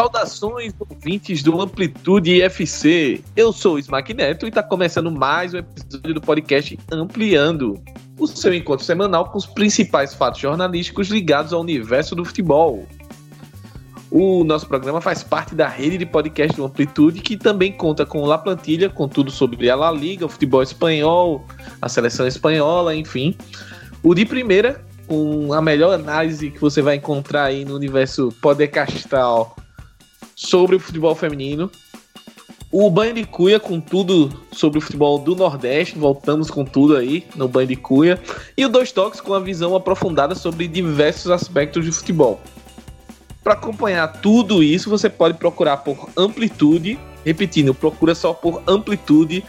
Saudações, ouvintes do Amplitude FC. Eu sou o Smack Neto e está começando mais um episódio do podcast Ampliando, o seu encontro semanal com os principais fatos jornalísticos ligados ao universo do futebol. O nosso programa faz parte da rede de podcast do Amplitude, que também conta com La Plantilha, com tudo sobre a La Liga, o futebol espanhol, a seleção espanhola, enfim. O de primeira, com a melhor análise que você vai encontrar aí no universo podcastal sobre o futebol feminino. O Banho de Cuia com tudo sobre o futebol do Nordeste, voltamos com tudo aí no Banho de Cuia. E o Dois Toques com a visão aprofundada sobre diversos aspectos de futebol. Para acompanhar tudo isso, você pode procurar por Amplitude, repetindo, procura só por Amplitude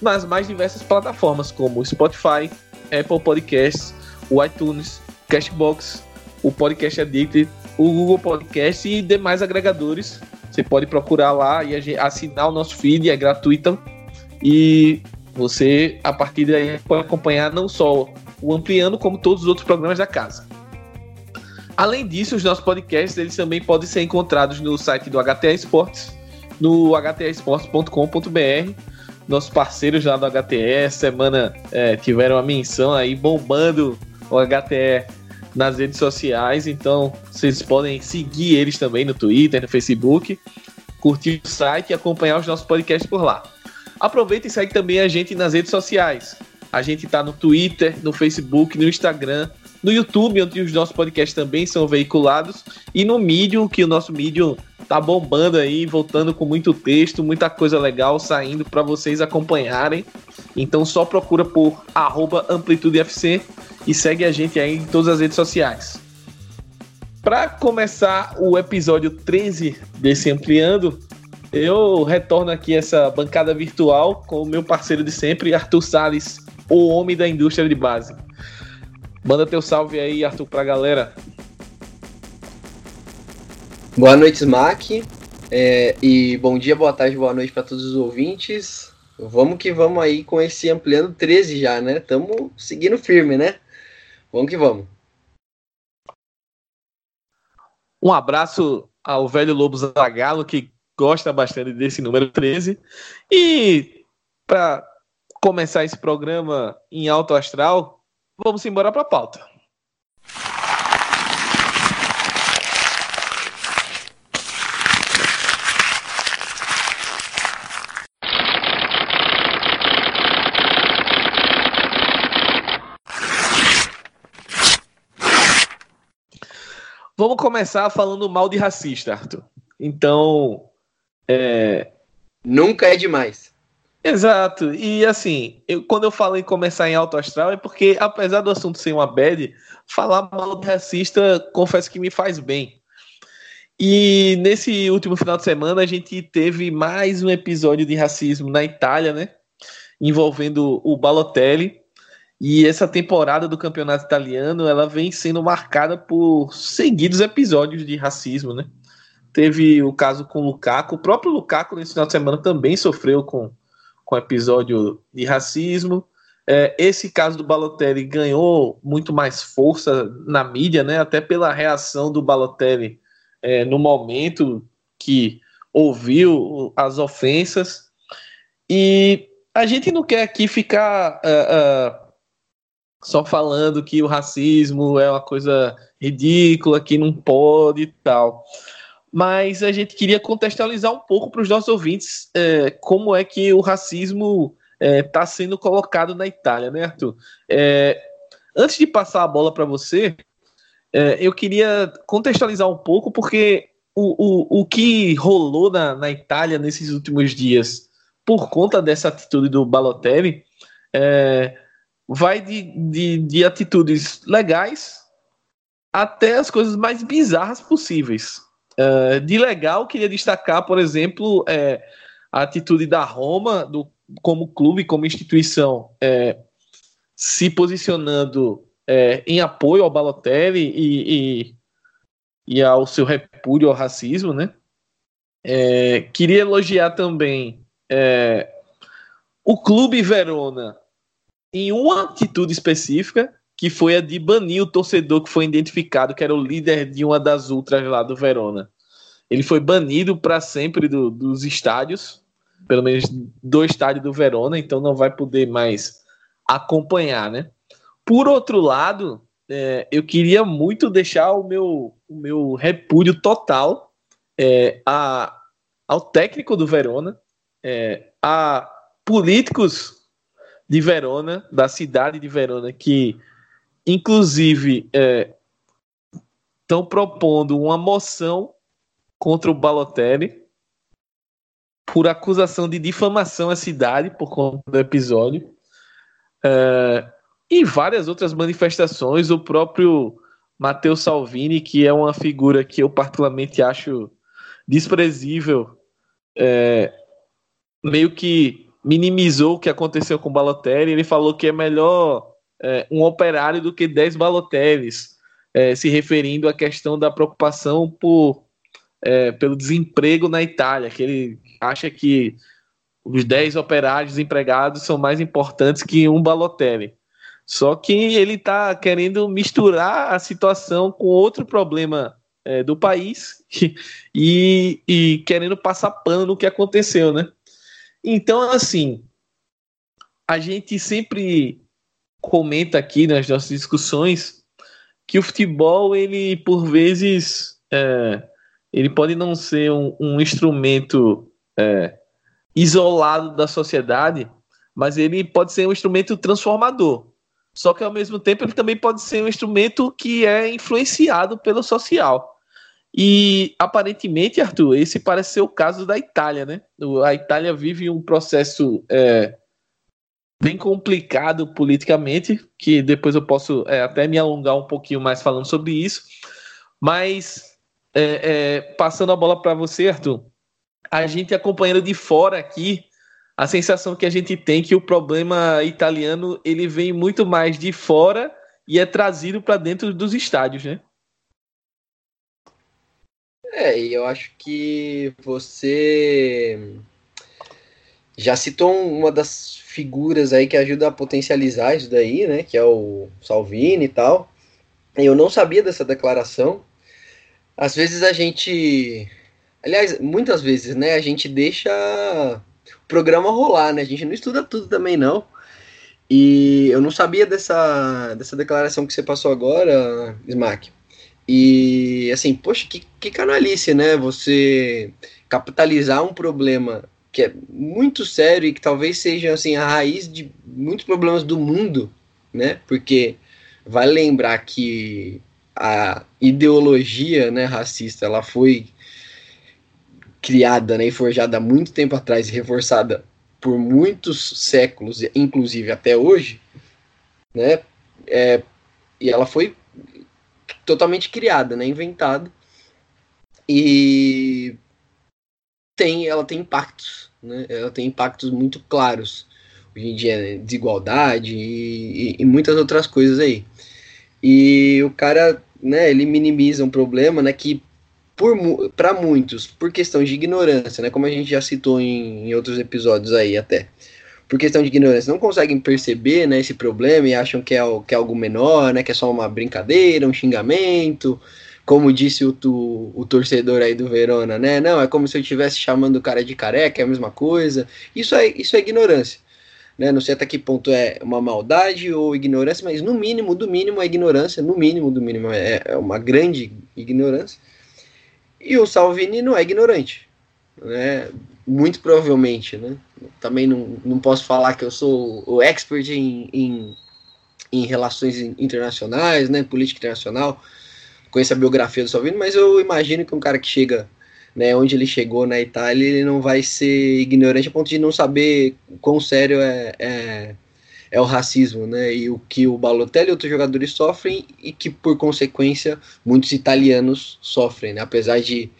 nas mais diversas plataformas como Spotify, Apple Podcasts, o iTunes, Cashbox, o Podcast Addict, o Google Podcast e demais agregadores. Você pode procurar lá e assinar o nosso feed, é gratuito. E você, a partir daí, pode acompanhar não só o Ampliando, como todos os outros programas da casa. Além disso, os nossos podcasts eles também podem ser encontrados no site do HTA Esportes, no htesportes.com.br. Nossos parceiros lá do HTE, semana é, tiveram a menção aí bombando o HTE nas redes sociais, então vocês podem seguir eles também no Twitter, no Facebook, curtir o site e acompanhar os nossos podcasts por lá. Aproveita e segue também a gente nas redes sociais. A gente está no Twitter, no Facebook, no Instagram, no YouTube, onde os nossos podcasts também são veiculados, e no Medium, que o nosso Medium tá bombando aí, voltando com muito texto, muita coisa legal saindo para vocês acompanharem. Então só procura por AmplitudeFC e segue a gente aí em todas as redes sociais. Para começar o episódio 13 desse Ampliando, eu retorno aqui essa bancada virtual com o meu parceiro de sempre, Arthur Sales, o homem da indústria de base. Manda teu salve aí, Arthur, pra galera. Boa noite, Smack. É, e bom dia, boa tarde, boa noite para todos os ouvintes. Vamos que vamos aí com esse ampliando 13 já, né? Estamos seguindo firme, né? Vamos que vamos. Um abraço ao velho Lobo Zagalo, que gosta bastante desse número 13. E para começar esse programa em alto astral, vamos embora para a pauta. Vamos começar falando mal de racista, Arthur. Então. É... Nunca é demais. Exato. E assim, eu, quando eu falo em começar em alto astral, é porque, apesar do assunto ser uma bad, falar mal de racista, confesso que me faz bem. E nesse último final de semana, a gente teve mais um episódio de racismo na Itália, né? Envolvendo o Balotelli. E essa temporada do campeonato italiano, ela vem sendo marcada por seguidos episódios de racismo, né? Teve o caso com o Lukaku, o próprio Lukaku nesse final de semana também sofreu com, com episódio de racismo. É, esse caso do Balotelli ganhou muito mais força na mídia, né? Até pela reação do Balotelli é, no momento que ouviu as ofensas. E a gente não quer aqui ficar uh, uh, só falando que o racismo é uma coisa ridícula, que não pode e tal. Mas a gente queria contextualizar um pouco para os nossos ouvintes é, como é que o racismo está é, sendo colocado na Itália, né, Arthur? É, antes de passar a bola para você, é, eu queria contextualizar um pouco, porque o, o, o que rolou na, na Itália nesses últimos dias, por conta dessa atitude do Balotelli, é, vai de, de, de atitudes legais até as coisas mais bizarras possíveis. Uh, de legal, queria destacar, por exemplo, é, a atitude da Roma, do, como clube, como instituição, é, se posicionando é, em apoio ao Balotelli e, e, e, ao seu repúdio ao racismo, né? É, queria elogiar também é, o Clube Verona em uma atitude específica, que foi a de banir o torcedor que foi identificado, que era o líder de uma das ultras lá do Verona. ele foi banido para sempre do, dos estádios, pelo menos do estádio do Verona, então não vai poder mais acompanhar, né? Por outro lado, é, eu queria muito deixar o meu, o meu repúdio total é, a, ao técnico do Verona, é, a políticos de Verona, da cidade de Verona, que inclusive estão é, propondo uma moção contra o Balotelli por acusação de difamação à cidade por conta do episódio. É, e várias outras manifestações. O próprio Matteo Salvini, que é uma figura que eu particularmente acho desprezível, é, meio que minimizou o que aconteceu com o Balotelli. Ele falou que é melhor é, um operário do que 10 Balotellis, é, se referindo à questão da preocupação por, é, pelo desemprego na Itália, que ele acha que os 10 operários empregados são mais importantes que um Balotelli. Só que ele está querendo misturar a situação com outro problema é, do país e, e querendo passar pano no que aconteceu, né? Então, assim, a gente sempre comenta aqui nas nossas discussões que o futebol, ele, por vezes, é, ele pode não ser um, um instrumento é, isolado da sociedade, mas ele pode ser um instrumento transformador. Só que ao mesmo tempo ele também pode ser um instrumento que é influenciado pelo social. E aparentemente, Arthur, esse parece ser o caso da Itália, né? A Itália vive um processo é, bem complicado politicamente, que depois eu posso é, até me alongar um pouquinho mais falando sobre isso. Mas é, é passando a bola para você, Arthur, a gente acompanhando de fora aqui a sensação que a gente tem que o problema italiano ele vem muito mais de fora e é trazido para dentro dos estádios, né? É, e eu acho que você já citou uma das figuras aí que ajuda a potencializar isso daí, né? Que é o Salvini e tal. Eu não sabia dessa declaração. Às vezes a gente. Aliás, muitas vezes, né? A gente deixa programa rolar, né? A gente não estuda tudo também, não. E eu não sabia dessa, dessa declaração que você passou agora, Smack. E, assim, poxa, que, que canalice, né? Você capitalizar um problema que é muito sério e que talvez seja, assim, a raiz de muitos problemas do mundo, né? Porque vai lembrar que a ideologia né, racista, ela foi criada né, e forjada há muito tempo atrás e reforçada por muitos séculos, inclusive até hoje, né? É, e ela foi totalmente criada, né, inventada e tem, ela tem impactos, né? Ela tem impactos muito claros hoje em dia, né, desigualdade e, e, e muitas outras coisas aí. E o cara, né, ele minimiza um problema, né, que para muitos, por questão de ignorância, né, como a gente já citou em, em, outros episódios aí até, por questão de ignorância, não conseguem perceber né, esse problema e acham que é, que é algo menor, né, que é só uma brincadeira, um xingamento, como disse o, o, o torcedor aí do Verona, né, não, é como se eu estivesse chamando o cara de careca, é a mesma coisa, isso é, isso é ignorância. Né, não sei até que ponto é uma maldade ou ignorância, mas no mínimo, do mínimo é ignorância, no mínimo, do mínimo é, é uma grande ignorância. E o Salvini não é ignorante, né? Muito provavelmente, né? Também não, não posso falar que eu sou o expert em, em, em relações internacionais, né? Política internacional, conheço a biografia do Salvini, mas eu imagino que um cara que chega né, onde ele chegou na Itália, ele não vai ser ignorante a ponto de não saber quão sério é, é é o racismo, né? E o que o Balotelli e outros jogadores sofrem e que, por consequência, muitos italianos sofrem, né? Apesar de,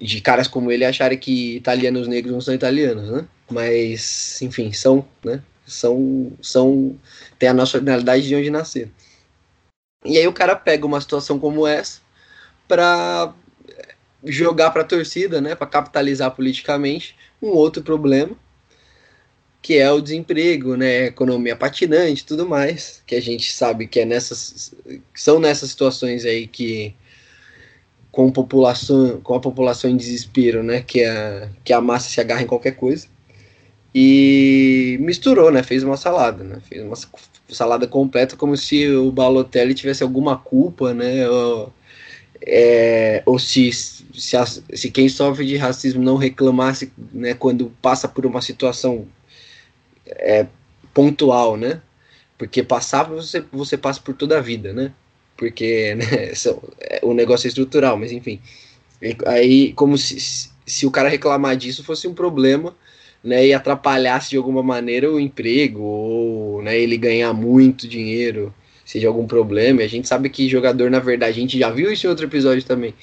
de caras como ele acharem que italianos negros não são italianos, né? Mas, enfim, são, né? São, são, tem a nacionalidade de onde nasceram. E aí o cara pega uma situação como essa para jogar para a torcida, né? Para capitalizar politicamente um outro problema que é o desemprego, né, economia patinante, tudo mais, que a gente sabe que é nessas são nessas situações aí que com, população, com a população em desespero, né? Que a, que a massa se agarra em qualquer coisa. E misturou, né? Fez uma salada, né? Fez uma salada completa como se o Balotelli tivesse alguma culpa, né? Ou, é, ou se, se, se quem sofre de racismo não reclamasse né, quando passa por uma situação é, pontual, né? Porque passar você, você passa por toda a vida, né? Porque né, é, o negócio é estrutural, mas enfim. Aí, como se, se o cara reclamar disso fosse um problema, né? E atrapalhasse de alguma maneira o emprego, ou né, ele ganhar muito dinheiro, seja algum problema. E a gente sabe que jogador, na verdade, a gente já viu isso em outro episódio também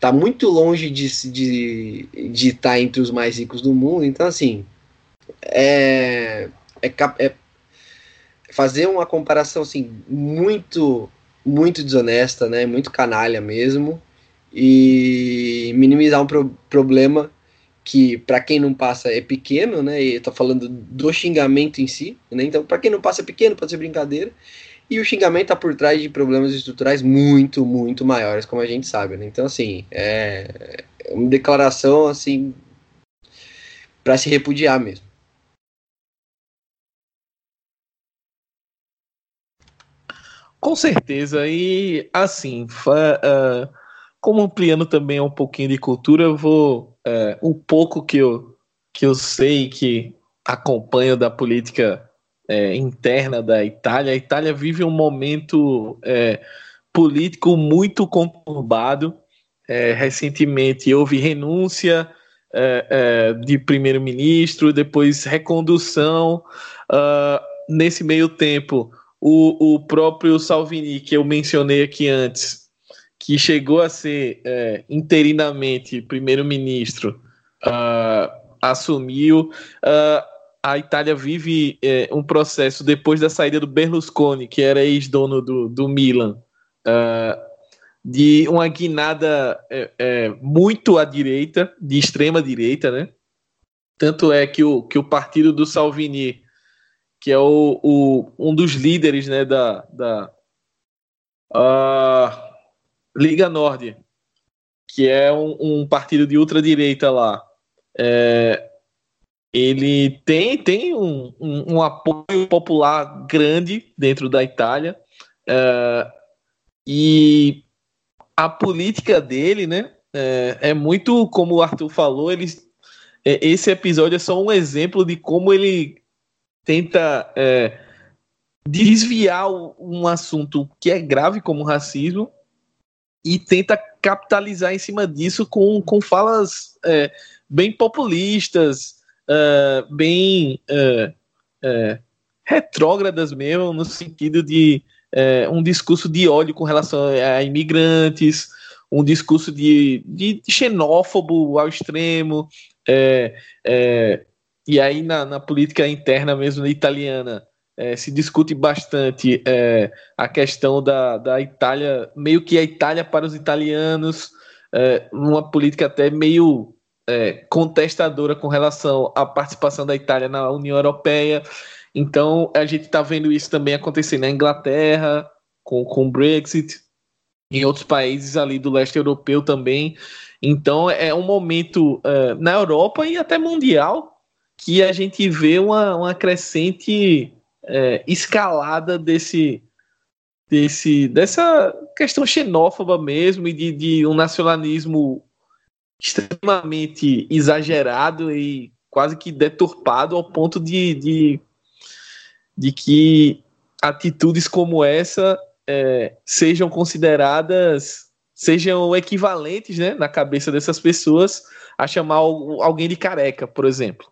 tá muito longe de estar de, de tá entre os mais ricos do mundo. Então, assim, é, é, é fazer uma comparação assim muito muito desonesta, né? Muito canalha mesmo e minimizar um pro problema que para quem não passa é pequeno, né? E tô falando do xingamento em si, né? Então, para quem não passa é pequeno, pode ser brincadeira. E o xingamento tá por trás de problemas estruturais muito, muito maiores, como a gente sabe, né? Então, assim, é uma declaração assim para se repudiar mesmo. Com certeza, e assim, uh, como ampliando também um pouquinho de cultura, eu vou, uh, um pouco que eu, que eu sei, que acompanho da política uh, interna da Itália, a Itália vive um momento político muito conturbado. recentemente houve renúncia de primeiro-ministro, depois recondução. nesse meio tempo, o, o próprio Salvini, que eu mencionei aqui antes, que chegou a ser é, interinamente primeiro-ministro, uh, assumiu. Uh, a Itália vive é, um processo depois da saída do Berlusconi, que era ex-dono do, do Milan, uh, de uma guinada é, é, muito à direita, de extrema direita, né? Tanto é que o, que o partido do Salvini que é o, o, um dos líderes né, da, da uh, Liga Nord, que é um, um partido de ultradireita lá. É, ele tem, tem um, um, um, apoio popular grande dentro da Itália. É, e a política dele, né, é, é, muito como o Arthur falou, ele, é, esse episódio é só um exemplo de como ele tenta é, desviar um assunto que é grave como o racismo e tenta capitalizar em cima disso com, com falas é, bem populistas, é, bem é, é, retrógradas mesmo, no sentido de um discurso de ódio com relação a imigrantes, um discurso de, de, xenófobo ao extremo, e aí na, na política interna mesmo italiana é, se discute bastante é, a questão da, da Itália, meio que a Itália para os italianos, é, uma política até meio é, contestadora com relação à participação da Itália na União Europeia. Então a gente está vendo isso também acontecer na Inglaterra, com, com o Brexit, em outros países ali do leste europeu também. Então é um momento é, na Europa e até mundial que a gente vê uma, uma crescente é, escalada desse, desse, dessa questão xenófoba mesmo e de, de um nacionalismo extremamente exagerado e quase que deturpado ao ponto de, de, de que atitudes como essa é, sejam consideradas, sejam equivalentes né, na cabeça dessas pessoas a chamar alguém de careca, por exemplo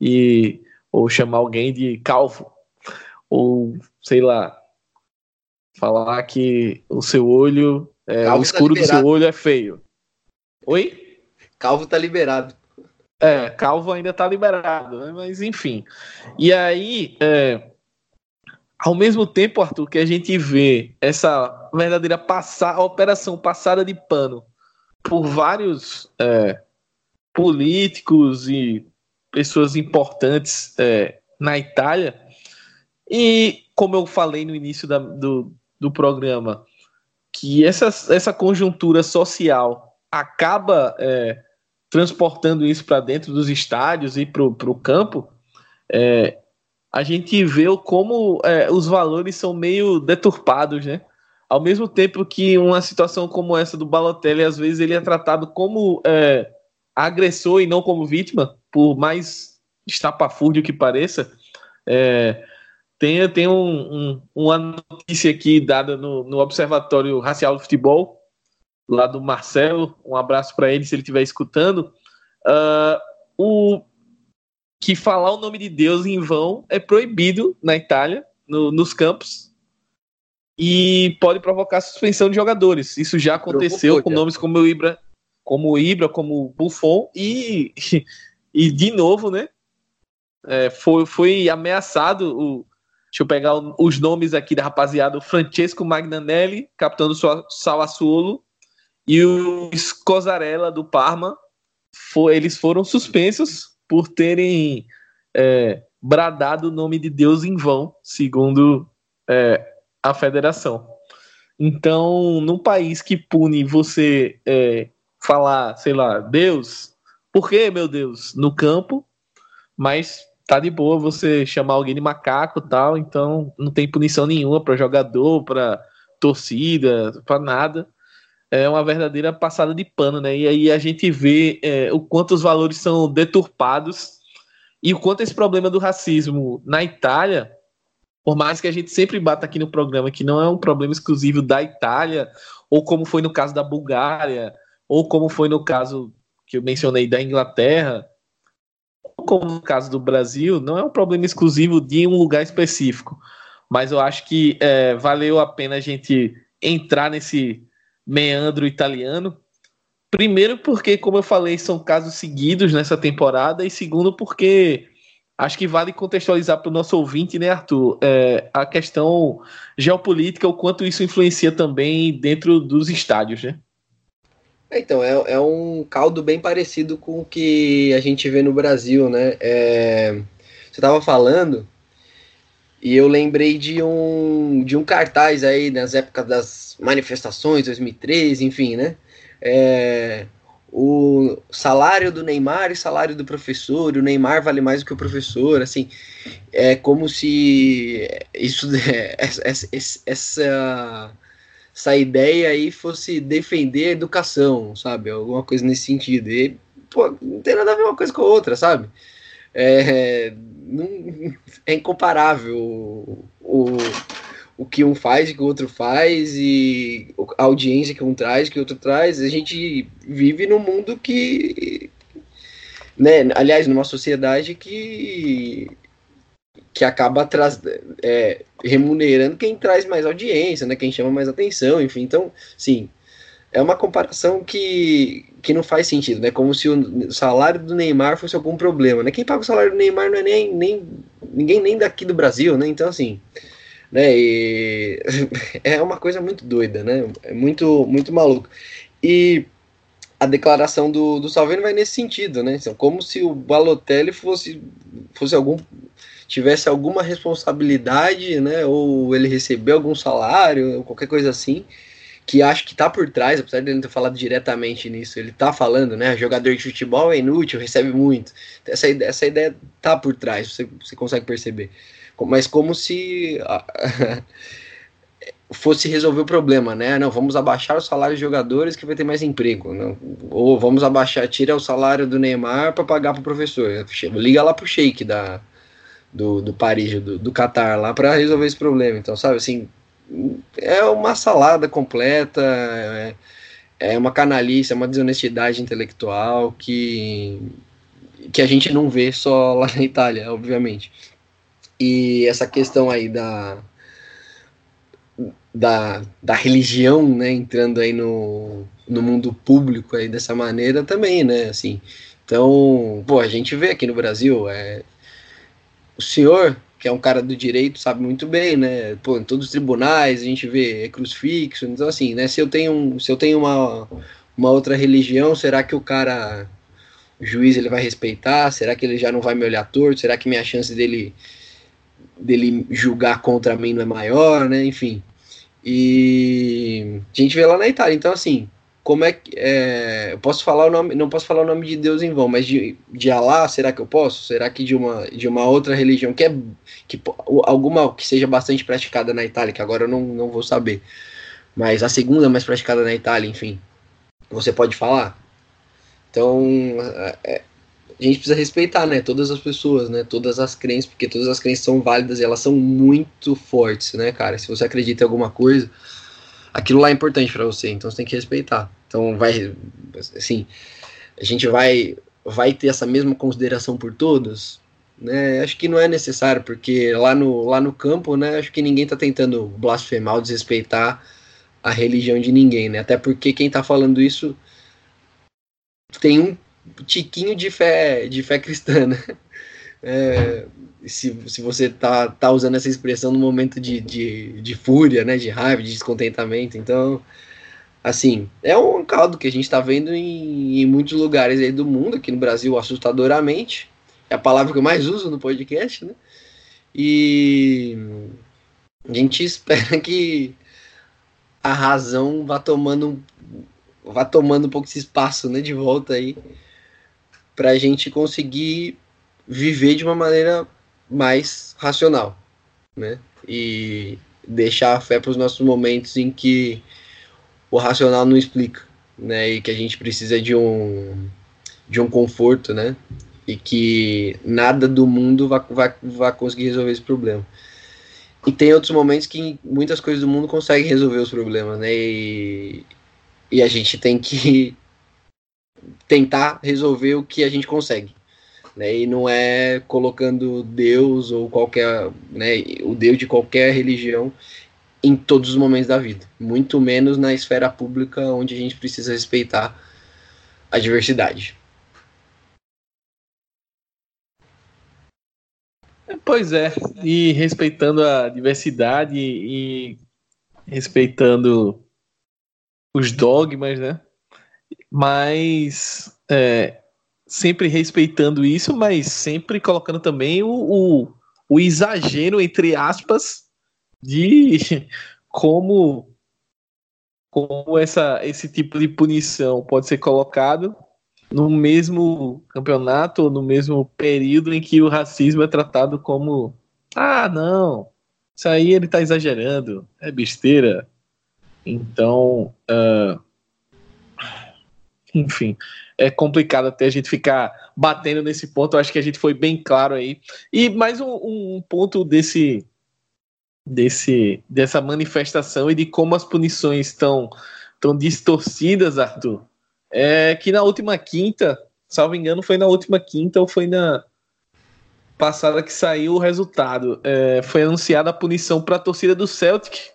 e ou chamar alguém de calvo ou sei lá falar que o seu olho é, o tá escuro tá do seu olho é feio. Oi? Calvo tá liberado. É, calvo ainda tá liberado, né? mas enfim. E aí, é, ao mesmo tempo, Arthur, que a gente vê essa verdadeira passar, operação passada de pano por vários é, políticos e pessoas importantes é, na Itália. E, como eu falei no início da, do, do programa, que essa, essa conjuntura social acaba é, transportando isso para dentro dos estádios e para o campo, é, a gente vê como é, os valores são meio deturpados, né? Ao mesmo tempo que uma situação como essa do Balotelli, às vezes ele é tratado como é, agressor e não como vítima, por mais estapafúrdio que pareça. É, tem tem um, um, uma notícia aqui dada no, no Observatório Racial do Futebol, lá do Marcelo, um abraço para ele se ele estiver escutando. Uh, o que falar o nome de Deus em vão é proibido na Itália, no, nos campos, e pode provocar suspensão de jogadores. Isso já aconteceu com nomes como o Ibra, como o Ibra, como o Buffon, e, e de novo, né? É, foi, foi ameaçado o. Deixa eu pegar os nomes aqui da rapaziada: o Francesco Magnanelli, capitão do Sassuolo, e o Scosarella do Parma. Foi, eles foram suspensos por terem é, bradado o nome de Deus em vão, segundo é, a federação. Então, num país que pune você é, falar, sei lá, Deus, por que, meu Deus, no campo, mas tá de boa você chamar alguém de macaco tal, então não tem punição nenhuma para jogador, para torcida, para nada. É uma verdadeira passada de pano, né? E aí a gente vê é, o quanto os valores são deturpados e o quanto esse problema do racismo na Itália, por mais que a gente sempre bata aqui no programa que não é um problema exclusivo da Itália, ou como foi no caso da Bulgária, ou como foi no caso que eu mencionei da Inglaterra, como no caso do Brasil, não é um problema exclusivo de um lugar específico. Mas eu acho que é, valeu a pena a gente entrar nesse meandro italiano. Primeiro, porque, como eu falei, são casos seguidos nessa temporada, e segundo, porque acho que vale contextualizar para o nosso ouvinte, né, Arthur? É, a questão geopolítica, o quanto isso influencia também dentro dos estádios, né? Então, é, é um caldo bem parecido com o que a gente vê no Brasil, né? É, você estava falando e eu lembrei de um, de um cartaz aí nas épocas das manifestações, 2013, enfim, né? É, o salário do Neymar e salário do professor, o Neymar vale mais do que o professor, assim, é como se isso, essa, essa, essa ideia aí fosse defender a educação, sabe? Alguma coisa nesse sentido. E, pô, não tem nada a ver uma coisa com a outra, sabe? É, não, é incomparável o, o, o que um faz e o que o outro faz, e a audiência que um traz, que o outro traz. A gente vive num mundo que. Né, aliás, numa sociedade que que acaba traz, é, remunerando quem traz mais audiência, né, quem chama mais atenção, enfim. Então, sim, é uma comparação que, que não faz sentido, né? Como se o salário do Neymar fosse algum problema, né? Quem paga o salário do Neymar não é nem, nem ninguém nem daqui do Brasil, né? Então, assim, né? E é uma coisa muito doida, né? É muito, muito maluco. E a declaração do, do Salvini vai nesse sentido, né? Então, como se o Balotelli fosse, fosse algum tivesse alguma responsabilidade, né? Ou ele recebeu algum salário, ou qualquer coisa assim que acho que tá por trás, apesar de ele não ter falado diretamente nisso, ele tá falando, né? Jogador de futebol é inútil, recebe muito. Essa, essa ideia tá por trás, você, você consegue perceber. Mas como se fosse resolver o problema, né? Não, vamos abaixar o salário de jogadores que vai ter mais emprego. Ou vamos abaixar, tira o salário do Neymar para pagar pro professor. Liga lá pro Sheik da, do, do Paris, do, do Qatar lá para resolver esse problema. Então, sabe assim, é uma salada completa, é, é uma canalice, é uma desonestidade intelectual que, que a gente não vê só lá na Itália, obviamente. E essa questão aí da, da, da religião, né, entrando aí no, no mundo público aí dessa maneira também, né, assim. Então, pô, a gente vê aqui no Brasil, é, o senhor que é um cara do direito, sabe muito bem, né? Pô, em todos os tribunais a gente vê é crucifixo, então assim, né? Se eu tenho, se eu tenho uma, uma outra religião, será que o cara, o juiz, ele vai respeitar? Será que ele já não vai me olhar torto? Será que minha chance dele, dele julgar contra mim não é maior, né? Enfim. E a gente vê lá na Itália. Então, assim, como é que. É, eu posso falar o nome. Não posso falar o nome de Deus em vão, mas de, de Alá, será que eu posso? Será que de uma, de uma outra religião que é. Que, alguma que seja bastante praticada na Itália, que agora eu não, não vou saber. Mas a segunda mais praticada na Itália, enfim. Você pode falar? Então, é, a gente precisa respeitar, né, todas as pessoas, né, todas as crenças, porque todas as crenças são válidas e elas são muito fortes, né, cara? Se você acredita em alguma coisa, aquilo lá é importante para você, então você tem que respeitar. Então vai, assim, a gente vai vai ter essa mesma consideração por todos, né? Acho que não é necessário, porque lá no lá no campo, né, acho que ninguém tá tentando blasfemar ou desrespeitar a religião de ninguém, né? Até porque quem tá falando isso tem um tiquinho de fé, de fé cristã, né? É, se, se você tá, tá usando essa expressão no momento de, de, de fúria, né, de raiva, de descontentamento, então, assim, é um caldo que a gente está vendo em, em, muitos lugares aí do mundo, aqui no Brasil, assustadoramente, é a palavra que eu mais uso no podcast, né, e a gente espera que a razão vá tomando vá tomando um pouco esse espaço, né, de volta aí, para a gente conseguir viver de uma maneira mais racional, né? E deixar a fé para os nossos momentos em que o racional não explica, né? E que a gente precisa de um de um conforto, né? E que nada do mundo vai, vai, vai conseguir resolver esse problema. E tem outros momentos que muitas coisas do mundo conseguem resolver os problemas, né? E, e a gente tem que tentar resolver o que a gente consegue. Né? E não é colocando Deus ou qualquer, né, o Deus de qualquer religião em todos os momentos da vida, muito menos na esfera pública onde a gente precisa respeitar a diversidade. Pois é, e respeitando a diversidade e respeitando os dogmas, né? mas é, sempre respeitando isso, mas sempre colocando também o, o, o exagero, entre aspas, de como como essa, esse tipo de punição pode ser colocado no mesmo campeonato ou no mesmo período em que o racismo é tratado como ah, não, isso aí ele está exagerando, é besteira. Então, uh, enfim, é complicado até a gente ficar batendo nesse ponto. Eu acho que a gente foi bem claro aí. E mais um, um ponto desse, desse, dessa manifestação e de como as punições estão tão distorcidas, Arthur, é que na última quinta, salvo engano, foi na última quinta ou foi na passada que saiu o resultado. É, foi anunciada a punição para a torcida do Celtic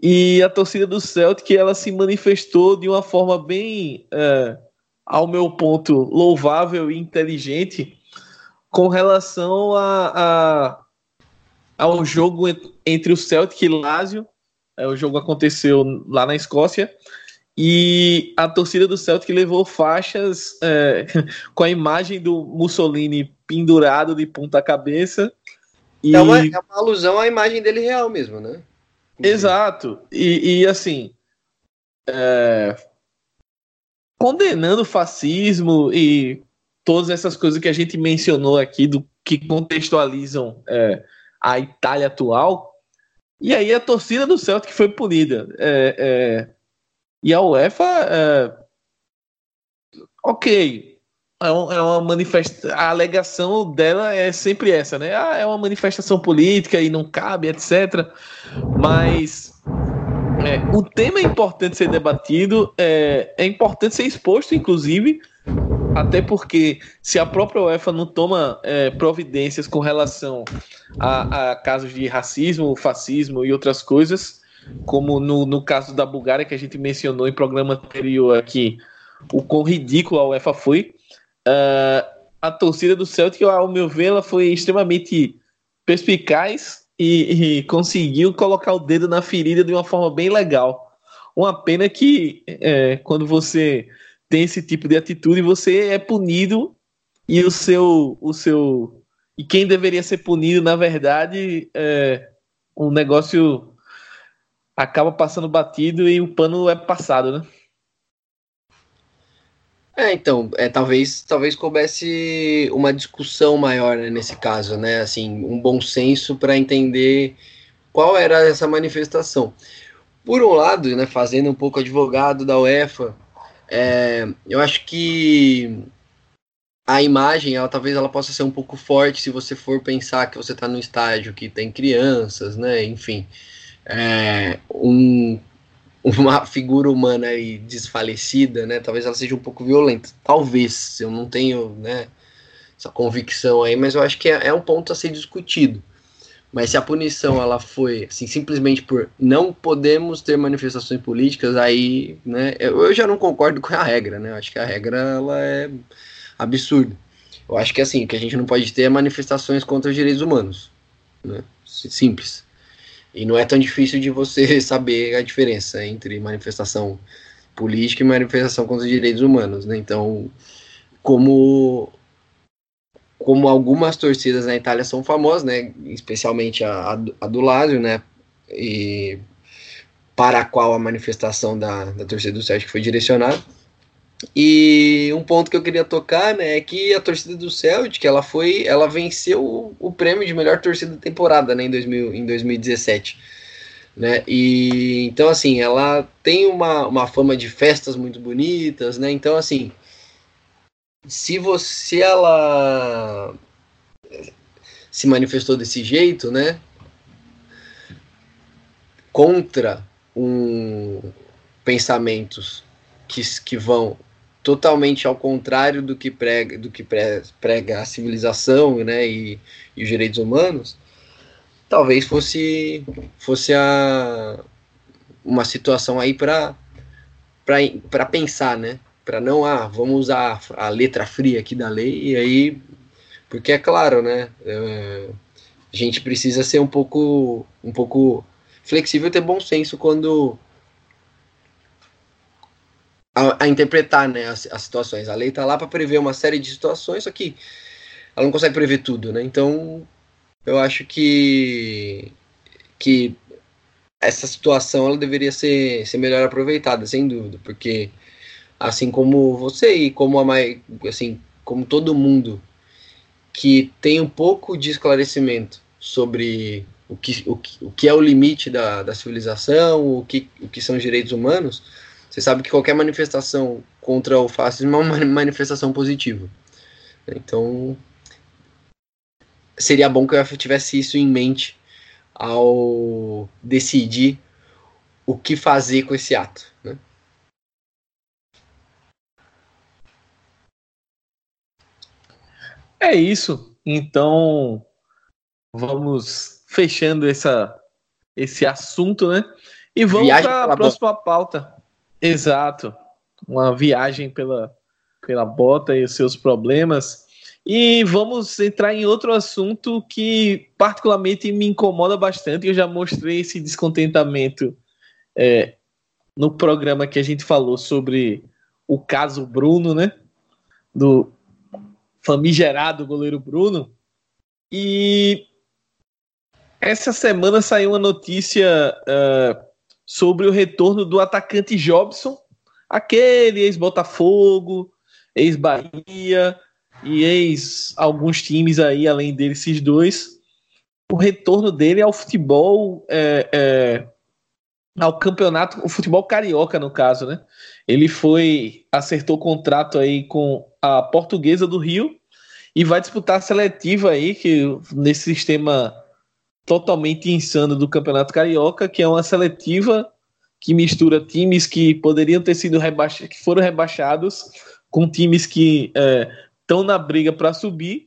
e a torcida do Celtic ela se manifestou de uma forma bem, é, ao meu ponto, louvável e inteligente com relação a, a ao jogo entre o Celtic e Lazio. É, o jogo aconteceu lá na Escócia e a torcida do Celtic levou faixas é, com a imagem do Mussolini pendurado de ponta cabeça. E... É, uma, é uma alusão à imagem dele real mesmo, né? Exato. E, e assim, é, condenando o fascismo e todas essas coisas que a gente mencionou aqui, do que contextualizam é, a Itália atual. E aí a torcida do Celtic foi punida. É, é e a UEFA, é, ok, é, uma manifestação. A alegação dela é sempre essa, né? Ah, é uma manifestação política e não cabe, etc. Mas é, o tema é importante ser debatido, é, é importante ser exposto, inclusive, até porque se a própria UEFA não toma é, providências com relação a, a, casos de racismo, fascismo e outras coisas, como no, no caso da Bulgária, que a gente mencionou em programa anterior aqui, o quão ridículo a UEFA foi, Uh, a torcida do Celtic, ao meu ver, ela foi extremamente perspicaz e, e, conseguiu colocar o dedo na ferida de uma forma bem legal. Uma pena que é, quando você tem esse tipo de atitude, você é punido e o seu, o seu e quem deveria ser punido, na verdade, é um negócio acaba passando batido e o pano é passado, né? É, então, é, talvez, talvez coubesse uma discussão maior né, nesse caso, né? Assim, um bom senso para entender qual era essa manifestação. Por um lado, né, fazendo um pouco advogado da UEFA, é, eu acho que a imagem, ela talvez ela possa ser um pouco forte se você for pensar que você está num estádio que tem crianças, né? Enfim, é, um uma figura humana aí desfalecida, né? Talvez ela seja um pouco violenta. Talvez, eu não tenho, né, essa convicção aí, mas eu acho que é, é um ponto a ser discutido. Mas se a punição ela foi assim, simplesmente por não podemos ter manifestações políticas, aí, né, eu, eu já não concordo com a regra, né? Eu acho que a regra ela é absurda. Eu acho que assim, que a gente não pode ter manifestações contra os direitos humanos, né? Simples. E não é tão difícil de você saber a diferença entre manifestação política e manifestação contra os direitos humanos, né? Então, como como algumas torcidas na Itália são famosas, né? Especialmente a, a do Lazio, né? E para a qual a manifestação da, da torcida do Celtic foi direcionada e um ponto que eu queria tocar, né, é que a torcida do Celtic, ela foi, ela venceu o, o prêmio de melhor torcida da temporada, né, em, 2000, em 2017, né, e então assim, ela tem uma, uma fama de festas muito bonitas, né, então assim, se você, ela se manifestou desse jeito, né, contra um pensamentos que, que vão totalmente ao contrário do que prega, do que prega a civilização né, e, e os direitos humanos, talvez fosse, fosse a, uma situação aí para pensar, né? Para não, ah, vamos usar a letra fria aqui da lei, e aí, porque é claro, né? É, a gente precisa ser um pouco, um pouco flexível ter bom senso quando a, a interpretar né, as, as, situações. A lei está lá para prever uma série de situações, só que ela não consegue prever tudo, né? Então, eu acho que que essa situação ela deveria ser, ser melhor aproveitada, sem dúvida, porque assim como você e como a mais, assim, como todo mundo que tem um pouco de esclarecimento sobre o que, o que, o que é o limite da, da civilização, o que, o que são os direitos humanos, você sabe que qualquer manifestação contra o fascismo é uma manifestação positiva. Então, seria bom que eu tivesse isso em mente ao decidir o que fazer com esse ato. Né? É isso. Então, vamos fechando essa, esse assunto, né? E vamos para a próxima pauta. Exato. Uma viagem pela, pela bota e os seus problemas. E vamos entrar em outro assunto que particularmente me incomoda bastante. Eu já mostrei esse descontentamento é, no programa que a gente falou sobre o caso Bruno, né? Do famigerado goleiro Bruno. E essa semana saiu uma notícia uh, sobre o retorno do atacante Jobson, aquele ex-Botafogo, ex-Bahia e ex alguns times aí, além desses dois. O retorno dele ao futebol, é, é, ao campeonato, o futebol carioca, no caso, né? Ele foi, acertou contrato aí com a Portuguesa do Rio e vai disputar a seletiva aí, que nesse sistema totalmente insano do Campeonato Carioca, que é uma seletiva que mistura times que poderiam ter sido rebaixados, que foram rebaixados, com times que estão é, na briga para subir,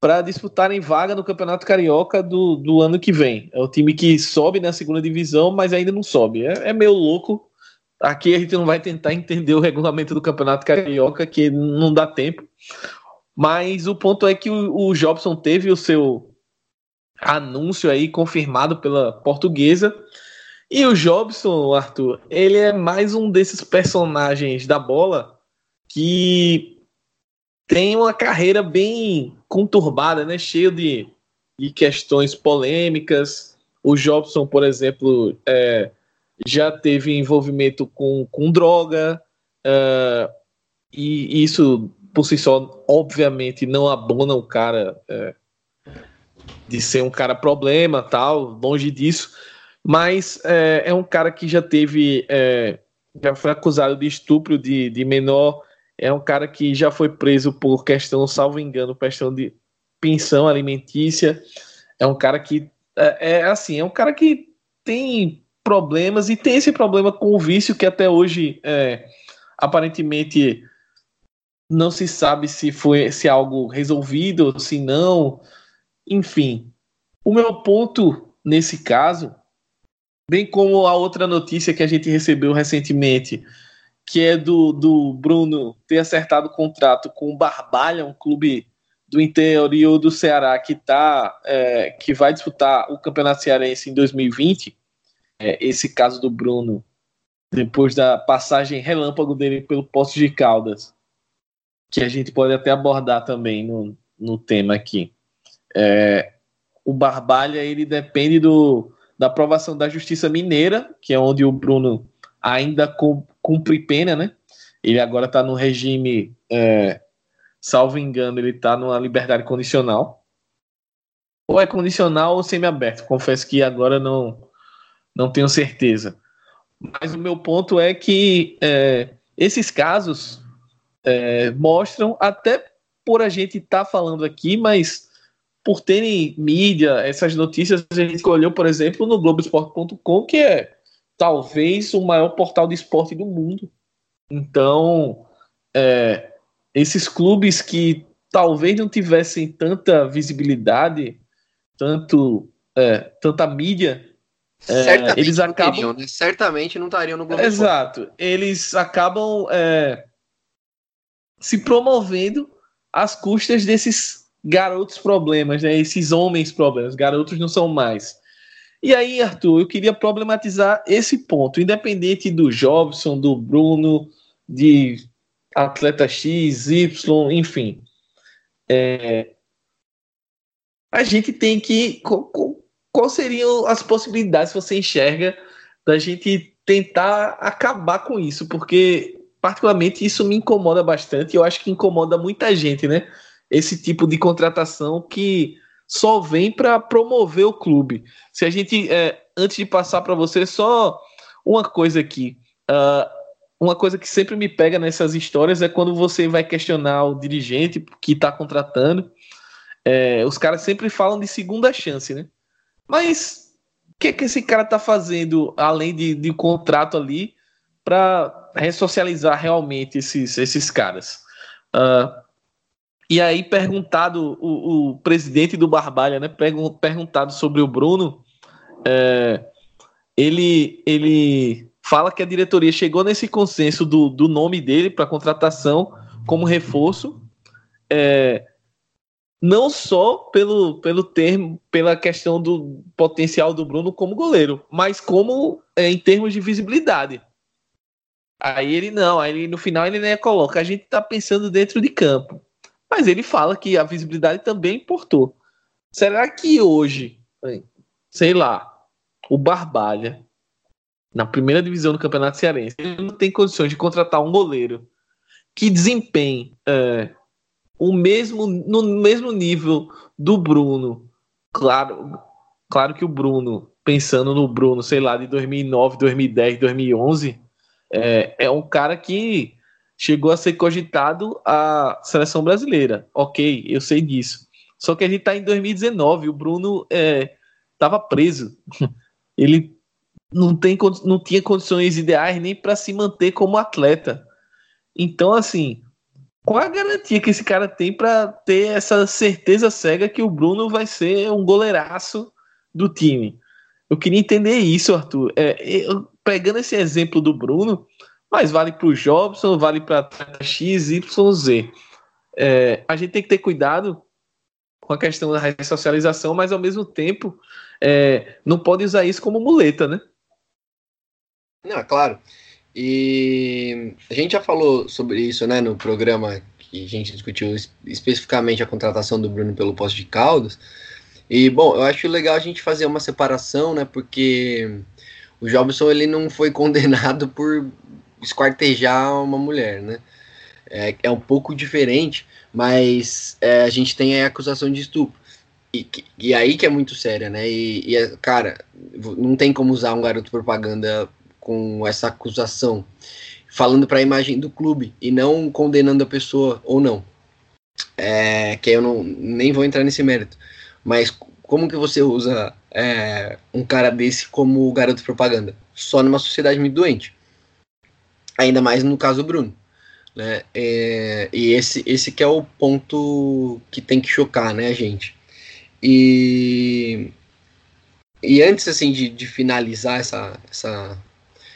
para disputarem vaga no Campeonato Carioca do, do ano que vem. É o time que sobe na segunda divisão, mas ainda não sobe. É, é meio louco. Aqui a gente não vai tentar entender o regulamento do Campeonato Carioca, que não dá tempo. Mas o ponto é que o, o Jobson teve o seu anúncio aí confirmado pela portuguesa. E o Jobson, Arthur, ele é mais um desses personagens da bola que tem uma carreira bem conturbada, né? Cheio de, de questões polêmicas. O Jobson, por exemplo, é, já teve envolvimento com, com droga, é, e isso por si só, obviamente, não abona o cara é, de ser um cara problema, tal, longe disso. Mas é, é um cara que já teve, é, já foi acusado de estupro de, de menor. É um cara que já foi preso por questão, salvo engano, questão de pensão alimentícia. É um cara que é, é assim, é um cara que tem problemas e tem esse problema com o vício que até hoje é, aparentemente não se sabe se foi se é algo resolvido, se não, enfim. O meu ponto nesse caso, bem como a outra notícia que a gente recebeu recentemente, que é do, do Bruno ter acertado o contrato com o Barbalha, um clube do interior do Ceará que tá, é, que vai disputar o Campeonato Cearense em 2020. É, esse caso do Bruno, depois da passagem relâmpago dele pelo Poço de Caldas, que a gente pode até abordar também no, no tema aqui. É, o Barbalha ele depende do, da aprovação da Justiça Mineira, que é onde o Bruno ainda cumpre pena, né? Ele agora está no regime é, salvo engano, ele está numa liberdade condicional. Ou é condicional ou semi-aberto. Confesso que agora não, não tenho certeza. Mas o meu ponto é que é, esses casos é, mostram, até por a gente estar tá falando aqui, mas por terem mídia, essas notícias, a gente escolheu, por exemplo, no Globoesporte.com, que é talvez o maior portal de esporte do mundo. Então, é, esses clubes que talvez não tivessem tanta visibilidade, tanto é, tanta mídia, é, eles acabam teriam, né? certamente não estariam no Globo Exato, eles acabam é, se promovendo às custas desses garotos problemas, né? Esses homens problemas, garotos não são mais. E aí, Arthur, eu queria problematizar esse ponto, independente do Jobson, do Bruno, de atleta X, Y, enfim. É, a gente tem que. Quais seriam as possibilidades que você enxerga da gente tentar acabar com isso? Porque, particularmente, isso me incomoda bastante. Eu acho que incomoda muita gente, né? Esse tipo de contratação que só vem para promover o clube. Se a gente, é, antes de passar para você, só uma coisa aqui. Uh, uma coisa que sempre me pega nessas histórias é quando você vai questionar o dirigente que está contratando. É, os caras sempre falam de segunda chance, né? Mas o que, que esse cara está fazendo além de, de contrato ali para ressocializar realmente esses, esses caras? Uh, e aí, perguntado o, o, presidente do Barbalha, né? Perguntado sobre o Bruno, é, ele, ele fala que a diretoria chegou nesse consenso do, do nome dele para contratação como reforço, é, não só pelo, pelo termo, pela questão do potencial do Bruno como goleiro, mas como é, em termos de visibilidade. Aí ele não, aí ele, no final ele nem coloca, a gente está pensando dentro de campo. Mas ele fala que a visibilidade também importou. Será que hoje, sei lá, o Barbalha na primeira divisão do Campeonato Cearense, ele não tem condições de contratar um goleiro que desempenhe é, o mesmo no mesmo nível do Bruno. Claro, claro que o Bruno, pensando no Bruno, sei lá, de 2009, 2010, 2011, é, é um cara que chegou a ser cogitado a seleção brasileira. Ok, eu sei disso. Só que a gente está em 2019, o Bruno estava é, preso. Ele não, tem, não tinha condições ideais nem para se manter como atleta. Então, assim, qual a garantia que esse cara tem para ter essa certeza cega que o Bruno vai ser um goleiraço do time? Eu queria entender isso, Arthur. É, eu, pegando esse exemplo do Bruno, mas vale para o Jobson, vale para X, Y, Z. É, a gente tem que ter cuidado com a questão da ressocialização, mas ao mesmo tempo é, não pode usar isso como muleta, né? Não, claro. E a gente já falou sobre isso, né, no programa que a gente discutiu especificamente a contratação do Bruno pelo posto de Caldas. E, bom, eu acho legal a gente fazer uma separação, né? Porque o Jobson ele não foi condenado por esquartejar uma mulher, né? É, é um pouco diferente, mas é, a gente tem a acusação de estupro. E, e aí que é muito séria, né? E, e, é, cara, não tem como usar um garoto propaganda com essa acusação, falando para a imagem do clube e não condenando a pessoa ou não. É, que eu não, nem vou entrar nesse mérito. Mas como que você usa é, um cara desse como garoto propaganda? Só numa sociedade muito doente. Ainda mais no caso do Bruno. Né? É, e esse, esse que é o ponto que tem que chocar né, a gente. E, e antes assim de, de finalizar essa, essa,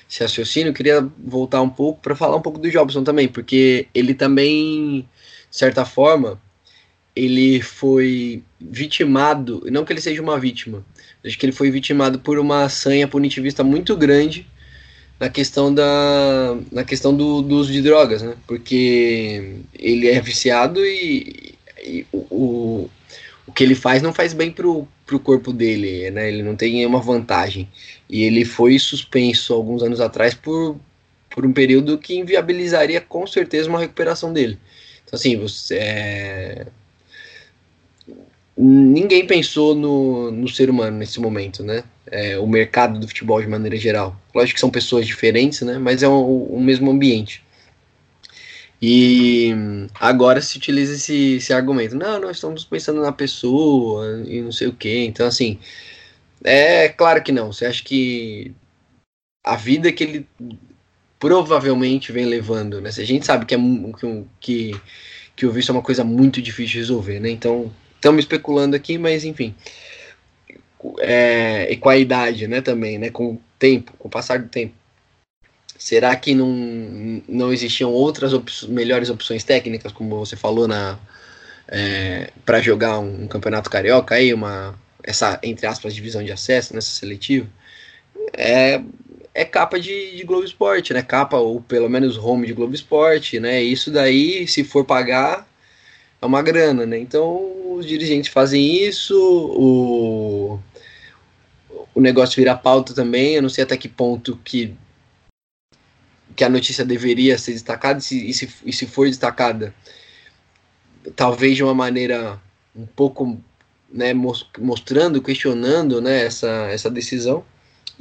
esse raciocínio, eu queria voltar um pouco para falar um pouco do Jobson também, porque ele também, de certa forma, ele foi vitimado, não que ele seja uma vítima, acho que ele foi vitimado por uma sanha punitivista muito grande na questão da na questão do, do uso de drogas, né? Porque ele é viciado e, e o, o que ele faz não faz bem pro, pro corpo dele, né? Ele não tem nenhuma vantagem. E ele foi suspenso alguns anos atrás por, por um período que inviabilizaria com certeza uma recuperação dele. Então, assim, você. É... Ninguém pensou no, no ser humano nesse momento, né? É, o mercado do futebol de maneira geral. Lógico que são pessoas diferentes, né? Mas é o, o mesmo ambiente. E agora se utiliza esse, esse argumento. Não, nós estamos pensando na pessoa e não sei o que. Então, assim, é claro que não. Você acha que a vida que ele provavelmente vem levando, né? A gente sabe que, é, que, que o vício é uma coisa muito difícil de resolver, né? Então, estamos especulando aqui, mas enfim. É, e com a idade, né, também, né? Com o tempo, com o passar do tempo. Será que não, não existiam outras op melhores opções técnicas, como você falou, na é, para jogar um, um, campeonato carioca aí, uma essa entre aspas divisão de acesso nessa seletiva? É, é capa de, de Globo Esporte, né? Capa ou pelo menos home de Globo Esporte, né? Isso daí, se for pagar, é uma grana, né? Então os dirigentes fazem isso, o, o negócio vira pauta também. Eu não sei até que ponto que que a notícia deveria ser destacada, e se, e se, e se for destacada, talvez de uma maneira um pouco né, mostrando, questionando né, essa, essa decisão.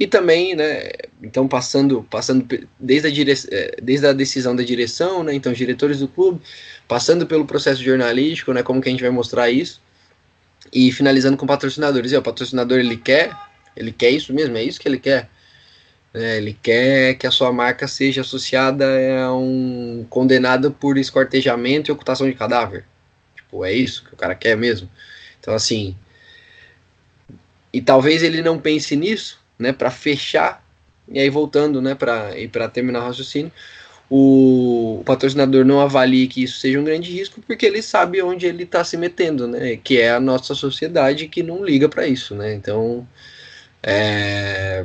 E também, né, então passando, passando desde a, dire... É, desde a decisão da direção, né, então diretores do clube, passando pelo processo jornalístico, né, como que a gente vai mostrar isso, e finalizando com patrocinadores. E, o patrocinador ele quer, ele quer isso mesmo, é isso que ele quer. É, ele quer que a sua marca seja associada a um condenado por escortejamento e ocultação de cadáver. Tipo, é isso que o cara quer mesmo. Então, assim. E talvez ele não pense nisso, né, para fechar. E aí, voltando, né, para terminar o raciocínio, o, patrocinador não avalie que isso seja um grande risco, porque ele sabe onde ele está se metendo, né, que é a nossa sociedade que não liga para isso, né. Então. É,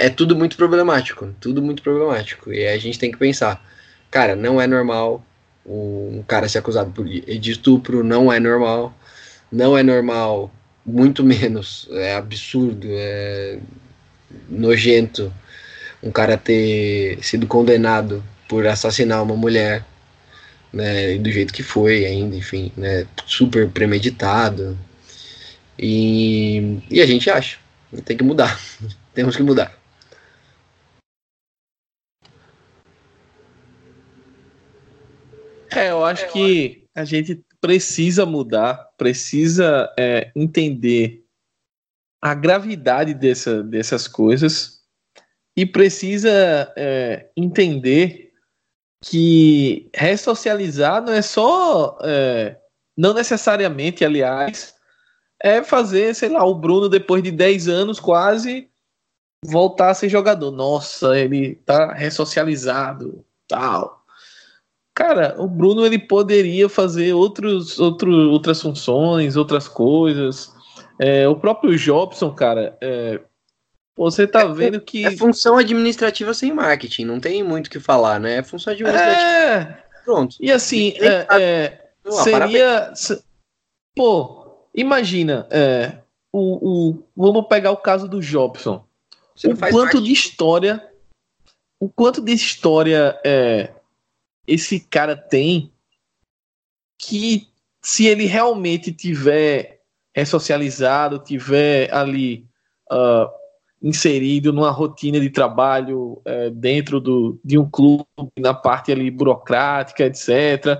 é tudo muito problemático, tudo muito problemático. E a gente tem que pensar, cara, não é normal um cara ser acusado por, de estupro, não é normal, não é normal, muito menos, é absurdo, é nojento um cara ter sido condenado por assassinar uma mulher, né, do jeito que foi ainda, enfim, né, super premeditado. E, e a gente acha, tem que mudar, temos que mudar. É, eu acho que a gente precisa mudar, precisa é, entender a gravidade dessa, dessas coisas e precisa é, entender que ressocializar não é só, é, não necessariamente, aliás, é fazer, sei lá, o Bruno depois de 10 anos quase voltar a ser jogador. Nossa, ele tá ressocializado, tal. Cara, o Bruno ele poderia fazer outros, outro, outras funções, outras coisas. É, o próprio Jobson, cara, é, você tá é, vendo que. É função administrativa sem marketing, não tem muito o que falar, né? É função administrativa. É... Pronto. E assim, é, é, seria. Pô, imagina, é, o, o, vamos pegar o caso do Jobson. o quanto parte. de história, o quanto de história é, esse cara tem que se ele realmente tiver ressocializado, tiver ali uh, inserido numa rotina de trabalho uh, dentro do, de um clube, na parte ali burocrática, etc.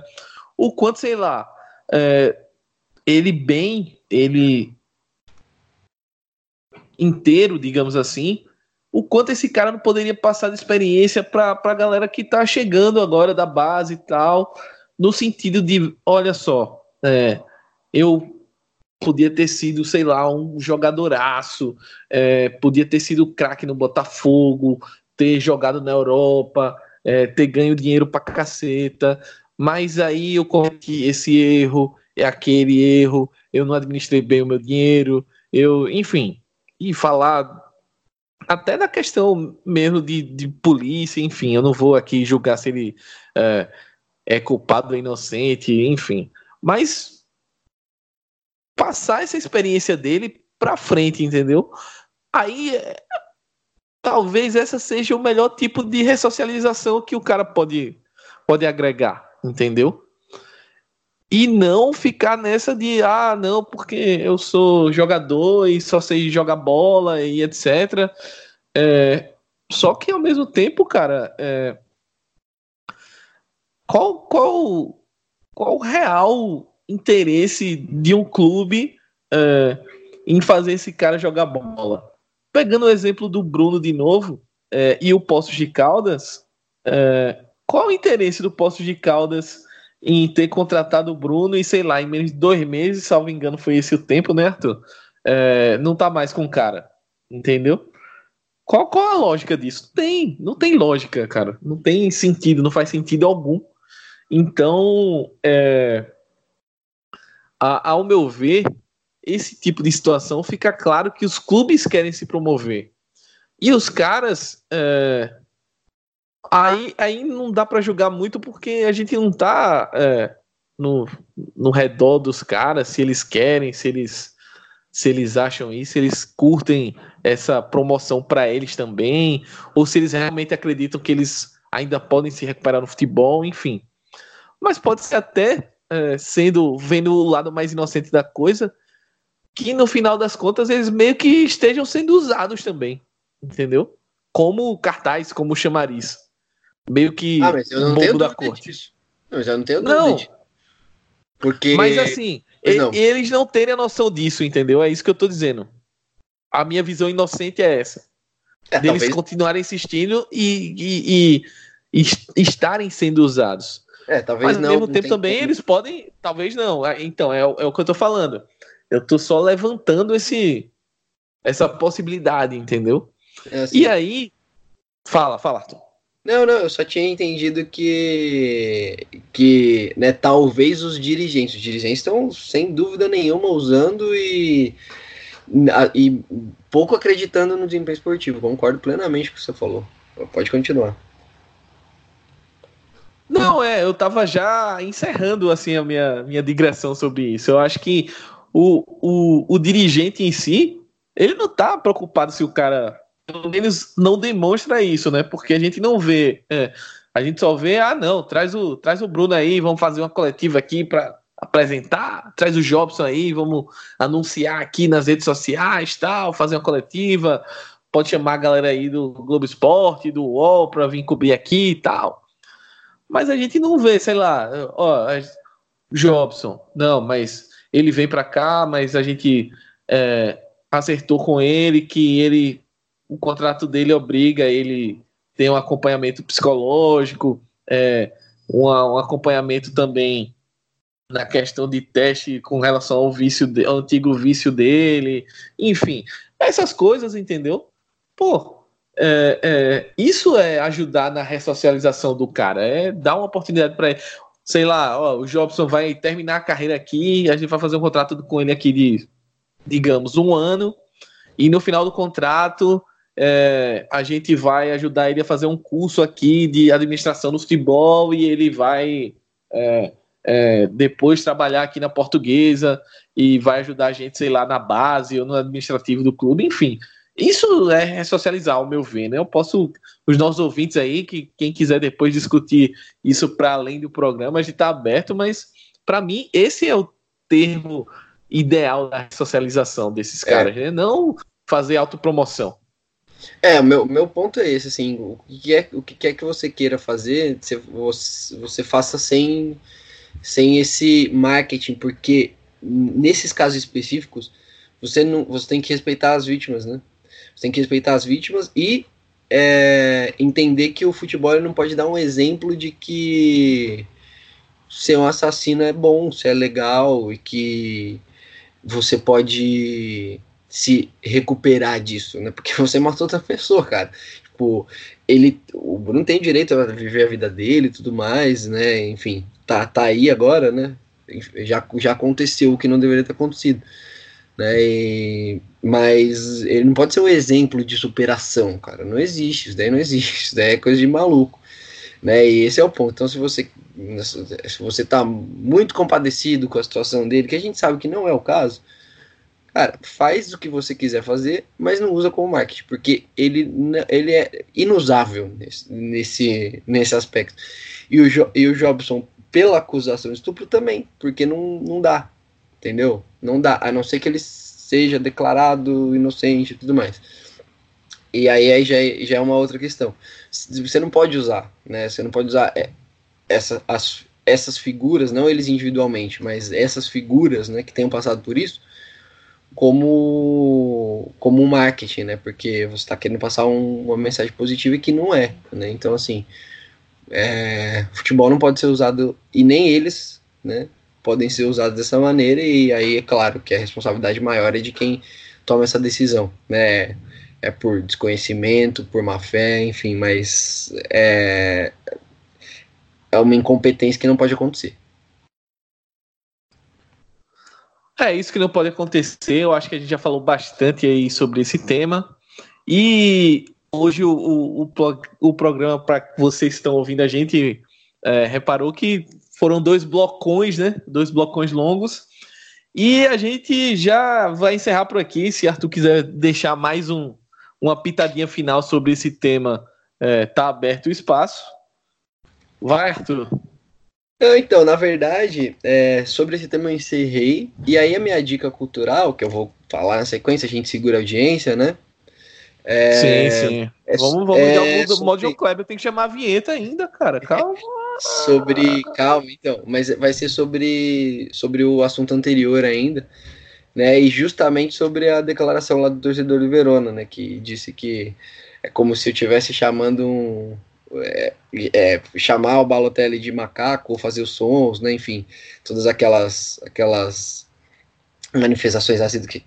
O quanto, sei lá, uh, ele bem, ele inteiro, digamos assim, o quanto esse cara não poderia passar de experiência para a galera que está chegando agora da base e tal, no sentido de, olha só, é, eu podia ter sido, sei lá, um jogadoraço, é, podia ter sido craque no Botafogo, ter jogado na Europa, é, ter ganho dinheiro pra caceta, mas aí eu cometi esse erro, é aquele erro, eu não administrei bem o meu dinheiro, eu, enfim, e falar até da questão mesmo de, de polícia, enfim, eu não vou aqui julgar se ele é, é culpado ou inocente, enfim, mas passar essa experiência dele para frente, entendeu? Aí talvez essa seja o melhor tipo de ressocialização que o cara pode pode agregar, entendeu? E não ficar nessa de ah, não, porque eu sou jogador e só sei jogar bola e etc. É, só que ao mesmo tempo, cara, é, qual qual qual real interesse de um clube é, em fazer esse cara jogar bola? Pegando o exemplo do Bruno de novo é, e o Poços de Caldas, é, qual o interesse do Poços de Caldas em ter contratado o Bruno e sei lá, em menos de dois meses, salvo engano, foi esse o tempo, né, Arthur? Não tá mais com o cara, entendeu? Qual, qual a lógica disso? Tem, não tem lógica, cara. Não tem sentido, não faz sentido algum. Então, é, a, ao meu ver, esse tipo de situação fica claro que os clubes querem se promover. E os caras. É, aí, aí não dá para julgar muito porque a gente não tá é, no, no redor dos caras, se eles querem, se eles se eles acham isso, se eles curtem essa promoção para eles também, ou se eles realmente acreditam que eles ainda podem se recuperar no futebol, enfim mas pode ser até é, sendo vendo o lado mais inocente da coisa, que no final das contas eles meio que estejam sendo usados também, entendeu? Como cartaz, como chamariz. Meio que ah, mas eu não tenho da corte. Disso. Eu não tenho dúvida. Não. Porque... Mas assim, mas não. eles não terem a noção disso, entendeu? É isso que eu tô dizendo. A minha visão inocente é essa. É, deles talvez... continuarem insistindo e, e, e, e estarem sendo usados. É, talvez Mas não. ao mesmo tempo também como. eles podem, talvez não. Ah, então, é, é o que eu tô falando. Eu tô só levantando esse essa possibilidade, entendeu? É assim. E aí, fala, fala, Arthur. Não, não, eu só tinha entendido que que, né, talvez os dirigentes, os dirigentes estão sem dúvida nenhuma usando e e pouco acreditando no desempenho esportivo. Concordo plenamente com o que você falou. Pode continuar. Não, é, eu tava já encerrando assim a minha, minha digressão sobre isso. Eu acho que o, o, o dirigente em si, ele não tá preocupado se o cara, pelo menos não demonstra isso, né? Porque a gente não vê, é, a gente só vê, ah, não, traz o, traz o Bruno aí, vamos fazer uma coletiva aqui para apresentar, traz o Jobson aí, vamos anunciar aqui nas redes sociais, tal, fazer uma coletiva, pode chamar a galera aí do Globo Esporte, do UOL para vir cobrir aqui e tal. Mas a gente não vê, sei lá, ó, Jobson, não, mas ele vem para cá, mas a gente é, acertou com ele que ele, o contrato dele obriga ele ter um acompanhamento psicológico, é, um, um acompanhamento também na questão de teste com relação ao vício, de, ao antigo vício dele, enfim, essas coisas, entendeu? Pô, é, é, isso é ajudar na ressocialização do cara, é dar uma oportunidade para ele. Sei lá, ó, o Jobson vai terminar a carreira aqui, a gente vai fazer um contrato com ele aqui de, digamos, um ano, e no final do contrato é, a gente vai ajudar ele a fazer um curso aqui de administração do futebol e ele vai é, é, depois trabalhar aqui na portuguesa e vai ajudar a gente, sei lá, na base ou no administrativo do clube, enfim. Isso é ressocializar, ao meu ver, né? Eu posso, os nossos ouvintes aí, que quem quiser depois discutir isso para além do programa, a gente está aberto, mas para mim esse é o termo ideal da socialização desses é. caras, né? Não fazer autopromoção. É, o meu, meu ponto é esse, assim, o que é o que quer que você queira fazer, você, você faça sem, sem esse marketing, porque nesses casos específicos, você não você tem que respeitar as vítimas, né? Você tem que respeitar as vítimas e é, entender que o futebol não pode dar um exemplo de que ser um assassino é bom, se é legal e que você pode se recuperar disso, né? Porque você matou outra pessoa, cara. Tipo, ele, o Bruno tem direito a viver a vida dele e tudo mais, né? Enfim, tá, tá aí agora, né? Já, já aconteceu o que não deveria ter acontecido. Né? E, mas ele não pode ser um exemplo de superação, cara. Não existe, isso daí não existe, isso daí é coisa de maluco. Né? E esse é o ponto. Então, se você se você tá muito compadecido com a situação dele, que a gente sabe que não é o caso, cara, faz o que você quiser fazer, mas não usa como marketing, porque ele, ele é inusável nesse, nesse, nesse aspecto. E o, jo, e o Jobson, pela acusação de estupro, também, porque não, não dá, entendeu? Não dá, a não ser que ele seja declarado inocente e tudo mais. E aí, aí já, é, já é uma outra questão. Você não pode usar, né? Você não pode usar é, essa, as, essas figuras, não eles individualmente, mas essas figuras, né, que tenham passado por isso, como como marketing, né? Porque você está querendo passar um, uma mensagem positiva que não é, né? Então assim, é, futebol não pode ser usado e nem eles, né? Podem ser usados dessa maneira e aí é claro que a responsabilidade maior é de quem toma essa decisão, né? É por desconhecimento, por má fé, enfim, mas é, é uma incompetência que não pode acontecer. É isso que não pode acontecer. Eu acho que a gente já falou bastante aí sobre esse tema. E hoje o, o, o, o programa, para vocês que estão ouvindo a gente, é, reparou que foram dois blocões, né? Dois blocões longos. E a gente já vai encerrar por aqui. Se Arthur quiser deixar mais um, uma pitadinha final sobre esse tema, é, tá aberto o espaço. Vai, Arthur. Então, na verdade, é, sobre esse tema eu encerrei. E aí a minha dica cultural, que eu vou falar na sequência, a gente segura a audiência, né? É, sim, sim. É, vamos, vamos é, de modo de Kleber, tem que chamar a vinheta ainda, cara. Calma. Sobre. Calma, então. Mas vai ser sobre, sobre o assunto anterior ainda. Né, e justamente sobre a declaração lá do torcedor do Verona, né? Que disse que é como se eu estivesse chamando um, é, é, chamar o Balotelli de macaco, ou fazer os sons, né, enfim, todas aquelas aquelas manifestações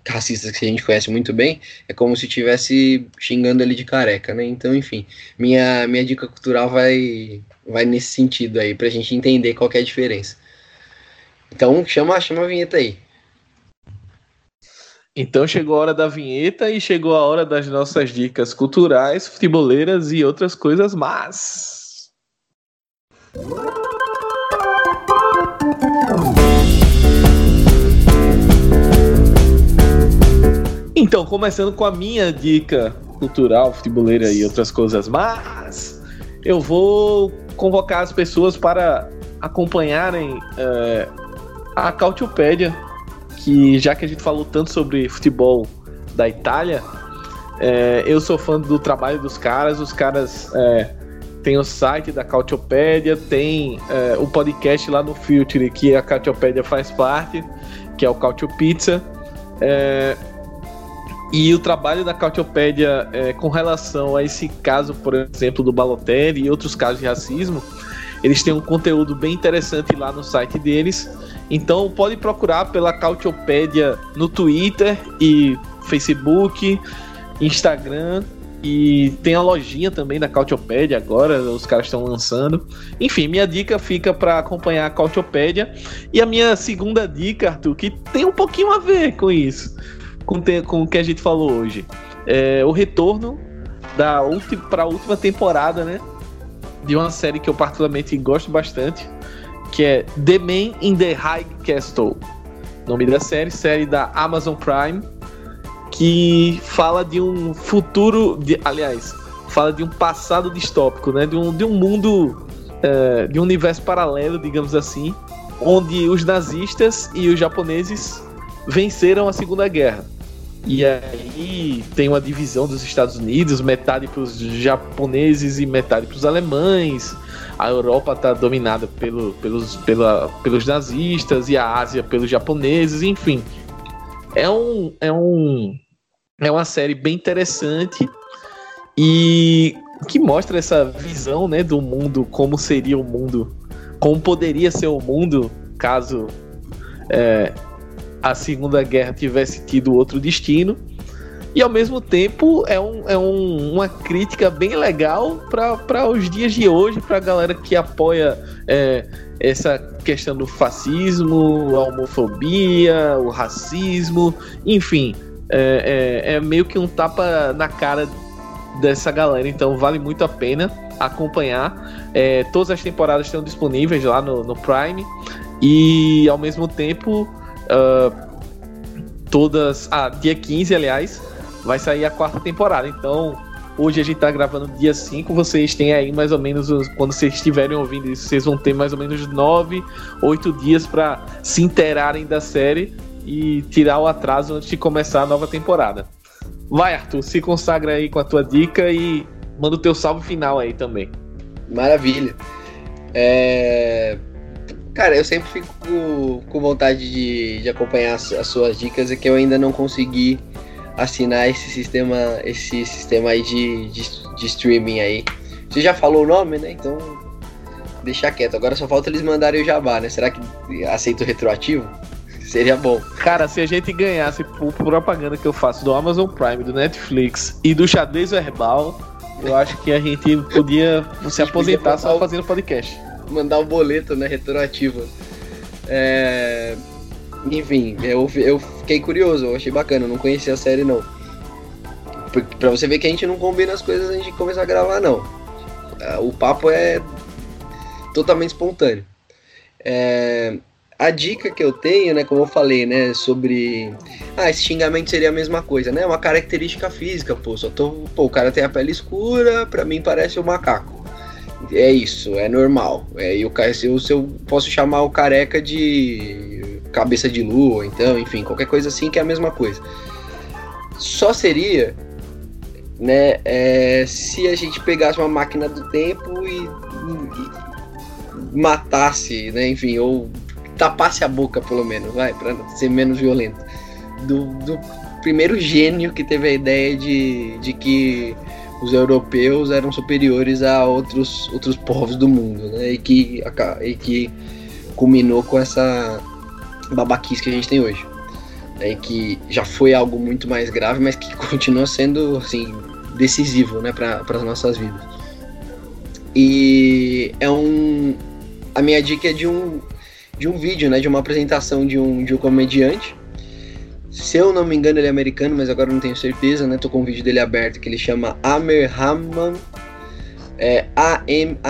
racistas que a gente conhece muito bem, é como se estivesse xingando ele de careca, né? Então, enfim, minha, minha dica cultural vai, vai nesse sentido aí, pra gente entender qual é a diferença. Então, chama, chama a vinheta aí. Então chegou a hora da vinheta e chegou a hora das nossas dicas culturais, futeboleiras e outras coisas más. Então, começando com a minha dica cultural, futeboleira e outras coisas más, eu vou convocar as pessoas para acompanharem é, a Cautiopédia que já que a gente falou tanto sobre futebol da Itália, é, eu sou fã do trabalho dos caras. Os caras é, tem o site da Cautiopédia, tem é, o podcast lá no Future que a Cautiopédia faz parte, que é o Cautio Pizza. E o trabalho da Cautiopédia é, com relação a esse caso, por exemplo, do Balotelli e outros casos de racismo, eles têm um conteúdo bem interessante lá no site deles. Então pode procurar pela Cautiopédia no Twitter e Facebook, Instagram e tem a lojinha também da Cautiopédia agora, os caras estão lançando. Enfim, minha dica fica para acompanhar a Cautiopédia. E a minha segunda dica, Arthur, que tem um pouquinho a ver com isso, com, te, com o que a gente falou hoje. É o retorno da para a última temporada, né? De uma série que eu particularmente gosto bastante, que é The Man in the High Castle. Nome da série, série da Amazon Prime, que fala de um futuro, de, aliás, fala de um passado distópico, né? De um, de um mundo, é, de um universo paralelo, digamos assim, onde os nazistas e os japoneses venceram a Segunda Guerra. E aí tem uma divisão dos Estados Unidos, metade para os japoneses e metade para os alemães. A Europa está dominada pelo, pelos, pela, pelos nazistas e a Ásia pelos japoneses, enfim. É um, é um é uma série bem interessante e que mostra essa visão, né, do mundo, como seria o mundo, como poderia ser o mundo caso é, a Segunda Guerra tivesse tido outro destino. E ao mesmo tempo é, um, é um, uma crítica bem legal para os dias de hoje, para a galera que apoia é, essa questão do fascismo, a homofobia, o racismo, enfim. É, é, é meio que um tapa na cara dessa galera, então vale muito a pena acompanhar. É, todas as temporadas estão disponíveis lá no, no Prime e ao mesmo tempo Uh, todas. Ah, dia 15, aliás, vai sair a quarta temporada. Então, hoje a gente tá gravando dia 5. Vocês têm aí mais ou menos. Quando vocês estiverem ouvindo isso, vocês vão ter mais ou menos 9, 8 dias para se interarem da série e tirar o atraso antes de começar a nova temporada. Vai, Arthur, se consagra aí com a tua dica e manda o teu salve final aí também. Maravilha. É... Cara, eu sempre fico com vontade de, de acompanhar as, as, suas dicas, é que eu ainda não consegui assinar esse sistema, esse sistema aí de, de, de streaming aí. Você já falou o nome, né? Então deixar quieto. Agora só falta eles mandarem o jabá, né? Será que aceito retroativo? Seria bom. Cara, se a gente ganhasse por propaganda que eu faço do Amazon Prime, do Netflix e do xadrez verbal, eu acho que a gente podia se aposentar só fazendo podcast mandar o boleto, né, retroativo. É... Enfim, eu, eu fiquei curioso, eu achei bacana, não conhecia a série não. Pra você ver que a gente não combina as coisas antes de começar a gravar, não. É, o papo é totalmente espontâneo. É... A dica que eu tenho, né, como eu falei, né, sobre. Ah, esse xingamento seria a mesma coisa, né? Uma característica física, pô. Só tô. Pô, o cara tem a pele escura, pra mim parece um macaco é isso, é normal. É, e o eu, eu posso chamar o careca de cabeça de lua, então, enfim, qualquer coisa assim que é a mesma coisa. Só seria, né, é, se a gente pegasse uma máquina do tempo e, e matasse, né, enfim, ou tapasse a boca pelo menos, vai, para ser menos violento, do, do primeiro gênio que teve a ideia de, de que os europeus eram superiores a outros, outros povos do mundo, né? E que, e que culminou com essa babaquice que a gente tem hoje. Né? E que já foi algo muito mais grave, mas que continua sendo assim, decisivo né? para as nossas vidas. E é um. A minha dica é de um, de um vídeo, né? De uma apresentação de um, de um comediante se eu não me engano, ele é americano, mas agora não tenho certeza, né? Tô com um vídeo dele aberto que ele chama Amer Haman. É A-M-A-A-M-E-R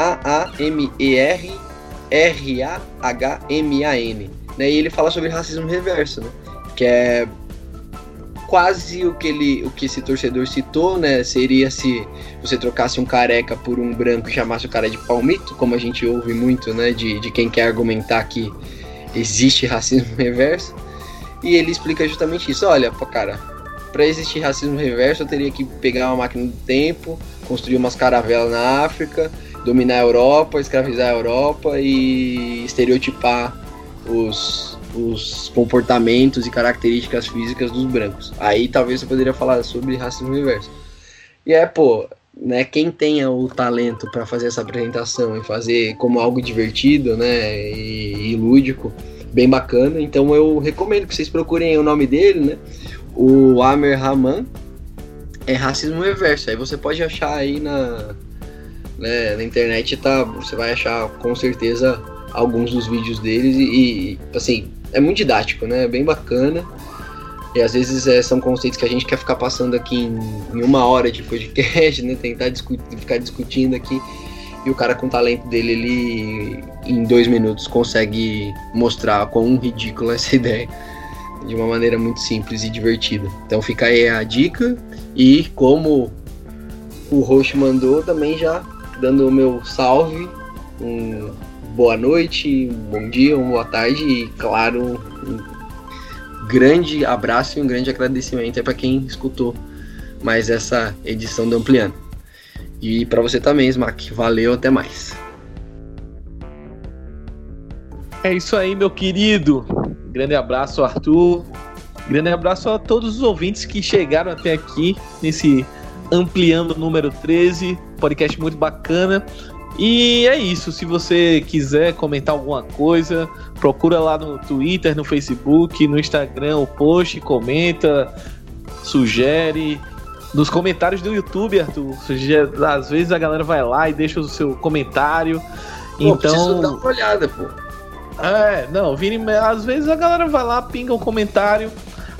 R-A-H-M-A-N. Né? E ele fala sobre racismo reverso, né? Que é quase o que ele, o que esse torcedor citou, né? Seria se você trocasse um careca por um branco e chamasse o cara de palmito, como a gente ouve muito, né? De, de quem quer argumentar que existe racismo reverso. E ele explica justamente isso. Olha, cara, para existir racismo reverso, eu teria que pegar uma máquina do tempo, construir umas caravelas na África, dominar a Europa, escravizar a Europa e estereotipar os, os comportamentos e características físicas dos brancos. Aí talvez eu poderia falar sobre racismo reverso. E é, pô, né, quem tenha o talento para fazer essa apresentação e fazer como algo divertido, né, e, e lúdico, bem bacana. Então eu recomendo que vocês procurem o nome dele, né? O Amer Rahman é racismo reverso. Aí você pode achar aí na, né, na internet, tá? Você vai achar com certeza alguns dos vídeos deles e, e assim, é muito didático, né? É bem bacana. E às vezes é, são conceitos que a gente quer ficar passando aqui em, em uma hora de podcast, né? Tentar discutir, ficar discutindo aqui. E o cara com o talento dele, ele em dois minutos consegue mostrar quão ridícula é essa ideia. De uma maneira muito simples e divertida. Então fica aí a dica. E como o host mandou, também já dando o meu salve. Um boa noite, um bom dia, uma boa tarde e, claro, um grande abraço e um grande agradecimento para quem escutou mais essa edição do Ampliando. E para você também, Smack. Valeu, até mais. É isso aí, meu querido. Grande abraço, Arthur. Grande abraço a todos os ouvintes que chegaram até aqui nesse Ampliando número 13. Podcast muito bacana. E é isso. Se você quiser comentar alguma coisa, procura lá no Twitter, no Facebook, no Instagram o post, comenta, sugere, nos comentários do YouTube, Arthur. Às vezes a galera vai lá e deixa o seu comentário. Pô, então. dar uma olhada, pô. É, não, Vini, às vezes a galera vai lá, pinga um comentário.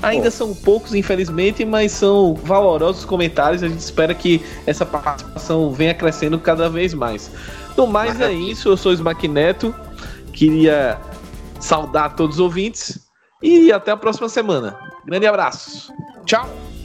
Ainda pô. são poucos, infelizmente, mas são valorosos comentários. A gente espera que essa participação venha crescendo cada vez mais. No mais é isso, eu sou o Smack Neto. Queria saudar todos os ouvintes e até a próxima semana. Grande abraço. Tchau!